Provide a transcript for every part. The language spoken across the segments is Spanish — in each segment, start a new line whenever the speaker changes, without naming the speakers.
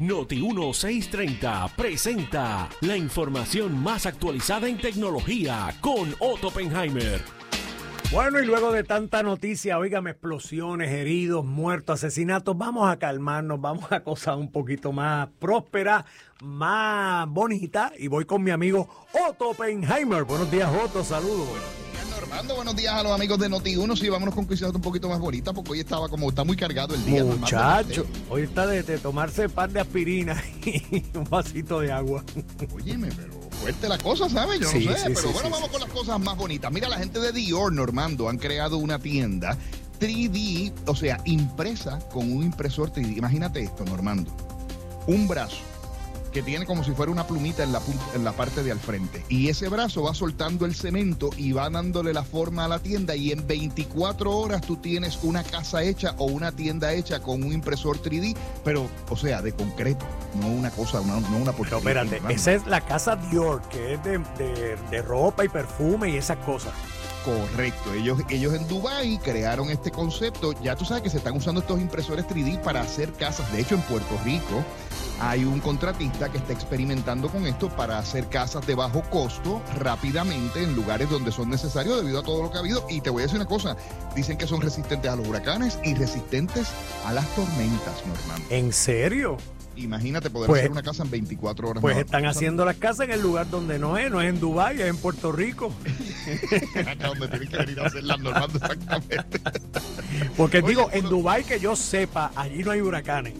Noti 1630 presenta la información más actualizada en tecnología con Otto Oppenheimer.
Bueno, y luego de tanta noticia, oígame, explosiones, heridos, muertos, asesinatos, vamos a calmarnos, vamos a cosas un poquito más prósperas, más bonitas. Y voy con mi amigo Otto Oppenheimer. Buenos días, Otto, saludos.
Buenos días a los amigos de Noti1. Sí, vámonos con cosas un poquito más bonita porque hoy estaba como está muy cargado el día.
Muchacho, hoy está de, de tomarse pan de aspirina y un vasito de agua.
Óyeme, pero fuerte la cosa, ¿sabes? Yo
Sí,
no sé,
sí,
pero
sí,
bueno, vamos con las cosas más bonitas. Mira, la gente de Dior, Normando, han creado una tienda 3D, o sea, impresa con un impresor 3D. Imagínate esto, Normando. Un brazo que tiene como si fuera una plumita en la, en la parte de al frente. Y ese brazo va soltando el cemento y va dándole la forma a la tienda y en 24 horas tú tienes una casa hecha o una tienda hecha con un impresor 3D, pero, o sea, de concreto, no una cosa, una- no una
Pero
porquería.
espérate, esa es la casa Dior, que es de, de- de ropa y perfume y esas cosas.
Correcto, ellos, ellos en Dubai crearon este concepto. Ya tú sabes que se están usando estos impresores 3D para hacer casas. De hecho, en Puerto Rico hay un contratista que está experimentando con esto para hacer casas de bajo costo rápidamente en lugares donde son necesarios debido a todo lo que ha habido. Y te voy a decir una cosa, dicen que son resistentes a los huracanes y resistentes a las tormentas, Normando.
¿En serio?
Imagínate poder
Pues-
hacer una casa en 24 horas.
Pues están haciendo las casas en el lugar donde no es, no es en Dubái, es en Puerto Rico.
Acá donde tienen que venir a hacerlas, Normando, exactamente.
Porque
Oye,
digo, en Dubái que yo sepa, allí no hay huracanes.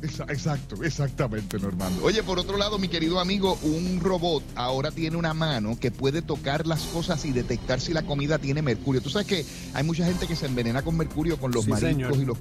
Exa- Exacto, exactamente, Normando. Oye, por otro lado, mi querido amigo, un robot ahora tiene una mano que puede tocar las cosas y detectar si la comida tiene mercurio. Tú sabes que hay mucha gente que se envenena con mercurio con los
Sí,
mariscos
señor.
y los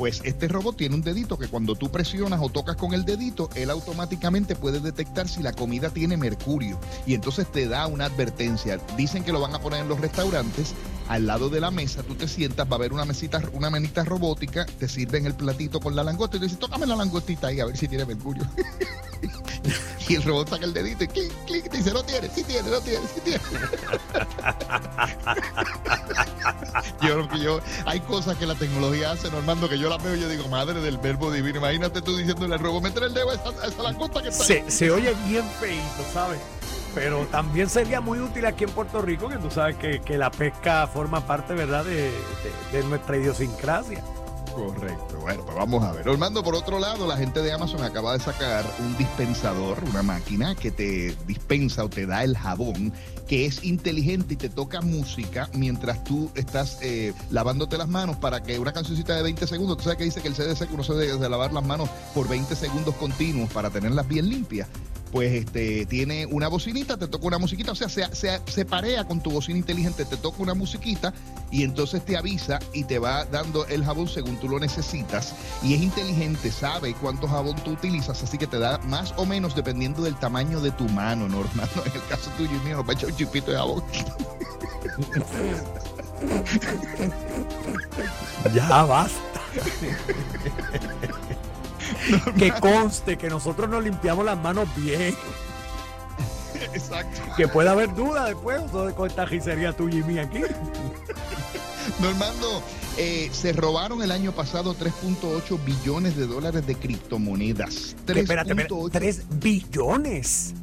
Pues este robot tiene un dedito que cuando tú presionas o tocas con el dedito, él automáticamente puede detectar si la comida tiene mercurio. Y entonces te da una advertencia. Dicen que lo van a poner en los restaurantes. Al lado de la mesa, tú te sientas, va a haber una mesita, una manita robótica, te sirven el platito con la langosta y tú dices, tócame la langostita ahí a ver si tiene mercurio. y el robot saca el dedito y clic, clic, dice, no tiene, sí tiene, no tiene, sí tiene. yo, yo, hay cosas que la tecnología hace, Normando, que yo las veo y yo digo, madre del verbo divino, imagínate tú diciéndole al robot, métele el dedo a esa, a esa que está.
Se, se oye bien feíto, ¿sabes? Pero también sería muy útil aquí en Puerto Rico, que tú sabes que, que la pesca forma parte, ¿verdad?, de- de nuestra idiosincrasia.
Correcto. Bueno, pues vamos a ver. Orlando, por otro lado, la gente de Amazon acaba de sacar un dispensador, una máquina que te dispensa o te da el jabón, que es inteligente y te toca música mientras tú estás eh, lavándote las manos para que una cancioncita de 20 segundos, tú sabes que dice que el CDC que de lavar las manos por 20 segundos continuos para tenerlas bien limpias. Pues este tiene una bocinita, te toca una musiquita, o sea, se, se, se parea con tu bocina inteligente, te toca una musiquita y entonces te avisa y te va dando el jabón según tú lo necesitas. Y es inteligente, sabe cuánto jabón tú utilizas, así que te da más o menos dependiendo del tamaño de tu mano, normal. En el caso tuyo y mío, nos va a echar un chipito de jabón.
Ya basta. que conste que nosotros nos limpiamos las manos bien.
Exacto.
Que pueda haber duda después de con esta gisería tuya y mía aquí.
Normando, eh, se robaron el año pasado 3.8 billones de dólares de criptomonedas.
Que, espérate, espérate,
3.8
3 billones.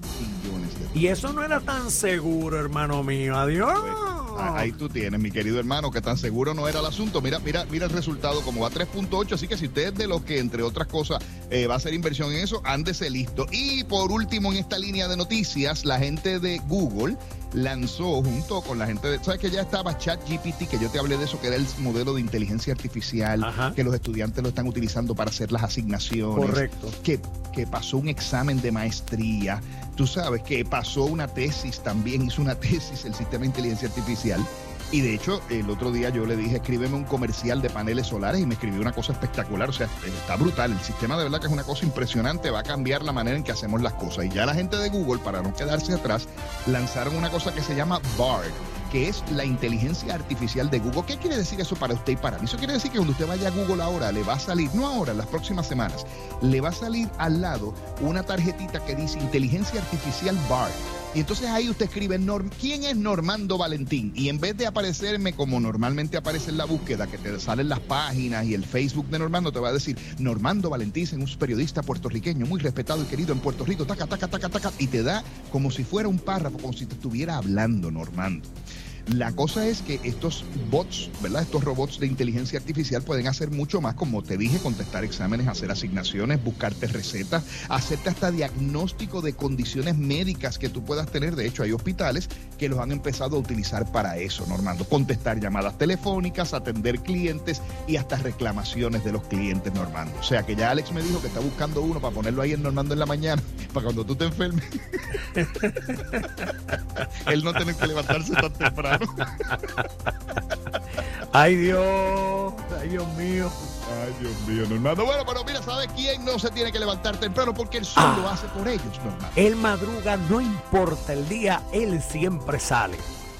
billones de dólares.
Y eso no era tan seguro, hermano mío. Adiós.
Ahí tú tienes, mi querido hermano, que tan seguro no era el asunto. Mira, mira, mira el resultado, como va 3.8. Así que si usted es de los que, entre otras cosas, eh, va a hacer inversión en eso, ándese listo. Y por último, en esta línea de noticias, la gente de Google lanzó junto con la gente de. ¿Sabes que ya estaba ChatGPT? Que yo te hablé de eso, que era el modelo de inteligencia artificial,
Ajá.
que los estudiantes lo están utilizando para hacer las asignaciones
Correcto.
que, que pasó un examen de maestría, tú sabes que pasó una tesis también, hizo una tesis el sistema de inteligencia artificial. Y de hecho, el otro día yo le dije, escríbeme un comercial de paneles solares y me escribió una cosa espectacular. O sea, está brutal. El sistema de verdad que es una cosa impresionante, va a cambiar la manera en que hacemos las cosas. Y ya la gente de Google, para no quedarse atrás, lanzaron una cosa que se llama BARD, que es la inteligencia artificial de Google. ¿Qué quiere decir eso para usted y para mí? Eso quiere decir que cuando usted vaya a Google ahora, le va a salir, no ahora, en las próximas semanas, le va a salir al lado una tarjetita que dice inteligencia artificial BARD. Y entonces ahí usted escribe, ¿quién es Normando Valentín? Y en vez de aparecerme como normalmente aparece en la búsqueda, que te salen las páginas y el Facebook de Normando, te va a decir, Normando Valentín es un periodista puertorriqueño muy respetado y querido en Puerto Rico, taca, taca, taca, taca, y te da como si fuera un párrafo, como si te estuviera hablando Normando. La cosa es que estos bots, ¿verdad? Estos robots de inteligencia artificial pueden hacer mucho más, como te dije, contestar exámenes, hacer asignaciones, buscarte recetas, hacerte hasta diagnóstico de condiciones médicas que tú puedas tener. De hecho, hay hospitales que los han empezado a utilizar para eso, Normando. Contestar llamadas telefónicas, atender clientes y hasta reclamaciones de los clientes, Normando. O sea que ya Alex me dijo que está buscando uno para ponerlo ahí en Normando en la mañana, para cuando tú te enfermes. Él no tiene que levantarse tan temprano.
Ay Dios, ay Dios mío.
Ay Dios mío, Normando. Bueno, pero mira, ¿sabe quién no se tiene que levantar temprano? Porque el sol lo hace por ellos, Normando.
Él madruga, no importa el día, él siempre sale.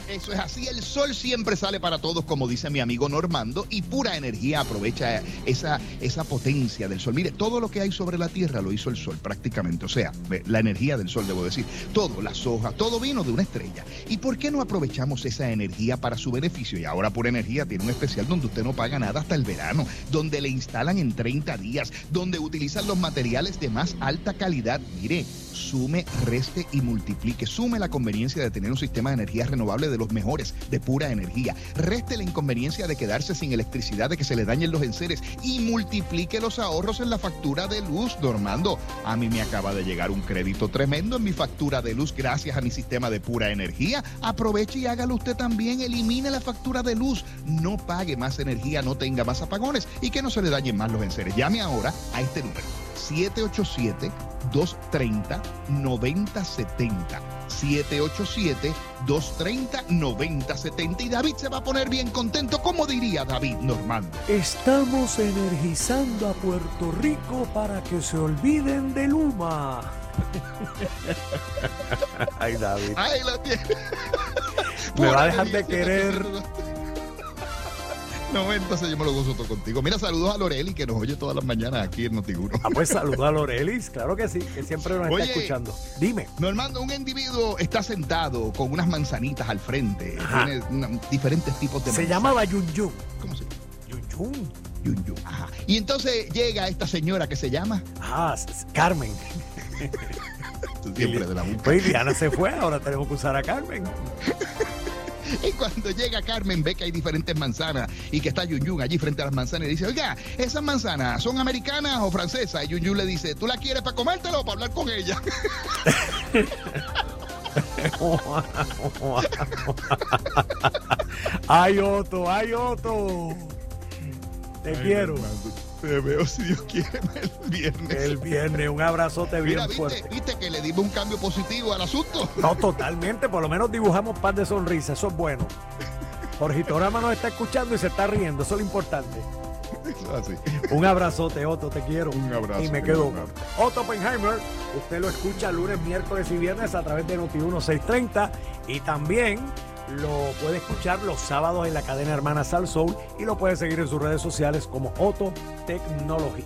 Eso es así, el sol siempre sale para todos, como dice mi amigo Normando, y pura energía aprovecha esa, esa potencia del sol. Mire, todo lo que hay sobre la Tierra lo hizo el sol prácticamente, o sea, la energía del sol, debo decir, todo, las hojas, todo vino de una estrella. ¿Y por qué no aprovechamos esa energía para su beneficio? Y ahora Pura Energía tiene un especial donde usted no paga nada hasta el verano, donde le instalan en 30 días, donde utilizan los materiales de más alta calidad. Mire, sume, reste y multiplique. Sume la conveniencia de tener un sistema de energía renovable de los mejores, de pura energía. Reste la inconveniencia de quedarse sin electricidad, de que se le dañen los enseres y multiplique los ahorros en la factura de luz, Normando. A mí me acaba de llegar un crédito tremendo en mi factura de luz gracias a mi sistema de pura energía. Aproveche y hágalo usted también. Elimine la factura de luz. No pague más energía, no tenga más apagones y que no se le dañen más los enseres. Llame ahora a este número. 787-230-9070. 787-230-9070. Y David se va a poner bien contento, como diría David Normando.
Estamos energizando a Puerto Rico para que se olviden de Luma. Ay, David.
Ay, la tiene.
Me va a dejar de querer.
No, entonces yo me lo gozo todo contigo. Mira, saludos a Loreli, que nos oye todas las mañanas aquí en Notiguro.
Ah, pues saludos a Lorelis, claro que sí, que siempre nos está escuchando. Dime.
Normando, un individuo está sentado con unas manzanitas al frente. Tiene diferentes tipos de
Se llamaba Yun Yun.
¿Cómo se llama?
Yun Yun.
Yun Yun. Ajá. Y entonces llega esta señora que se llama.
Ah, Carmen.
Siempre de la boca.
Pues Diana se fue, ahora tenemos que usar a Carmen.
Y cuando llega Carmen, ve que hay diferentes manzanas y que está Yun Yun allí frente a las manzanas y dice, oiga, ¿esas manzanas son americanas o francesas? Y Yun Yun le dice, ¿tú la quieres para comértela o para hablar con ella?
ay, Otto, ay, Otto. Te quiero.
Te veo si Dios quiere el viernes.
El viernes, un abrazote bien
Mira, ¿viste,
fuerte.
¿Viste que le dimos un cambio positivo al asunto?
No, totalmente. Por lo menos dibujamos par de sonrisas. Eso es bueno. Jorgito Rama nos está escuchando y se está riendo. Eso es lo importante.
Así.
Un abrazote, Otto. Te quiero.
Un abrazo.
Y me quedo. Otto Oppenheimer. Usted lo escucha lunes, miércoles y viernes a través de Noti 1630. Y también lo puede escuchar los sábados en la cadena Hermana Sal Soul y lo puede seguir en sus redes sociales como Otto Tecnología.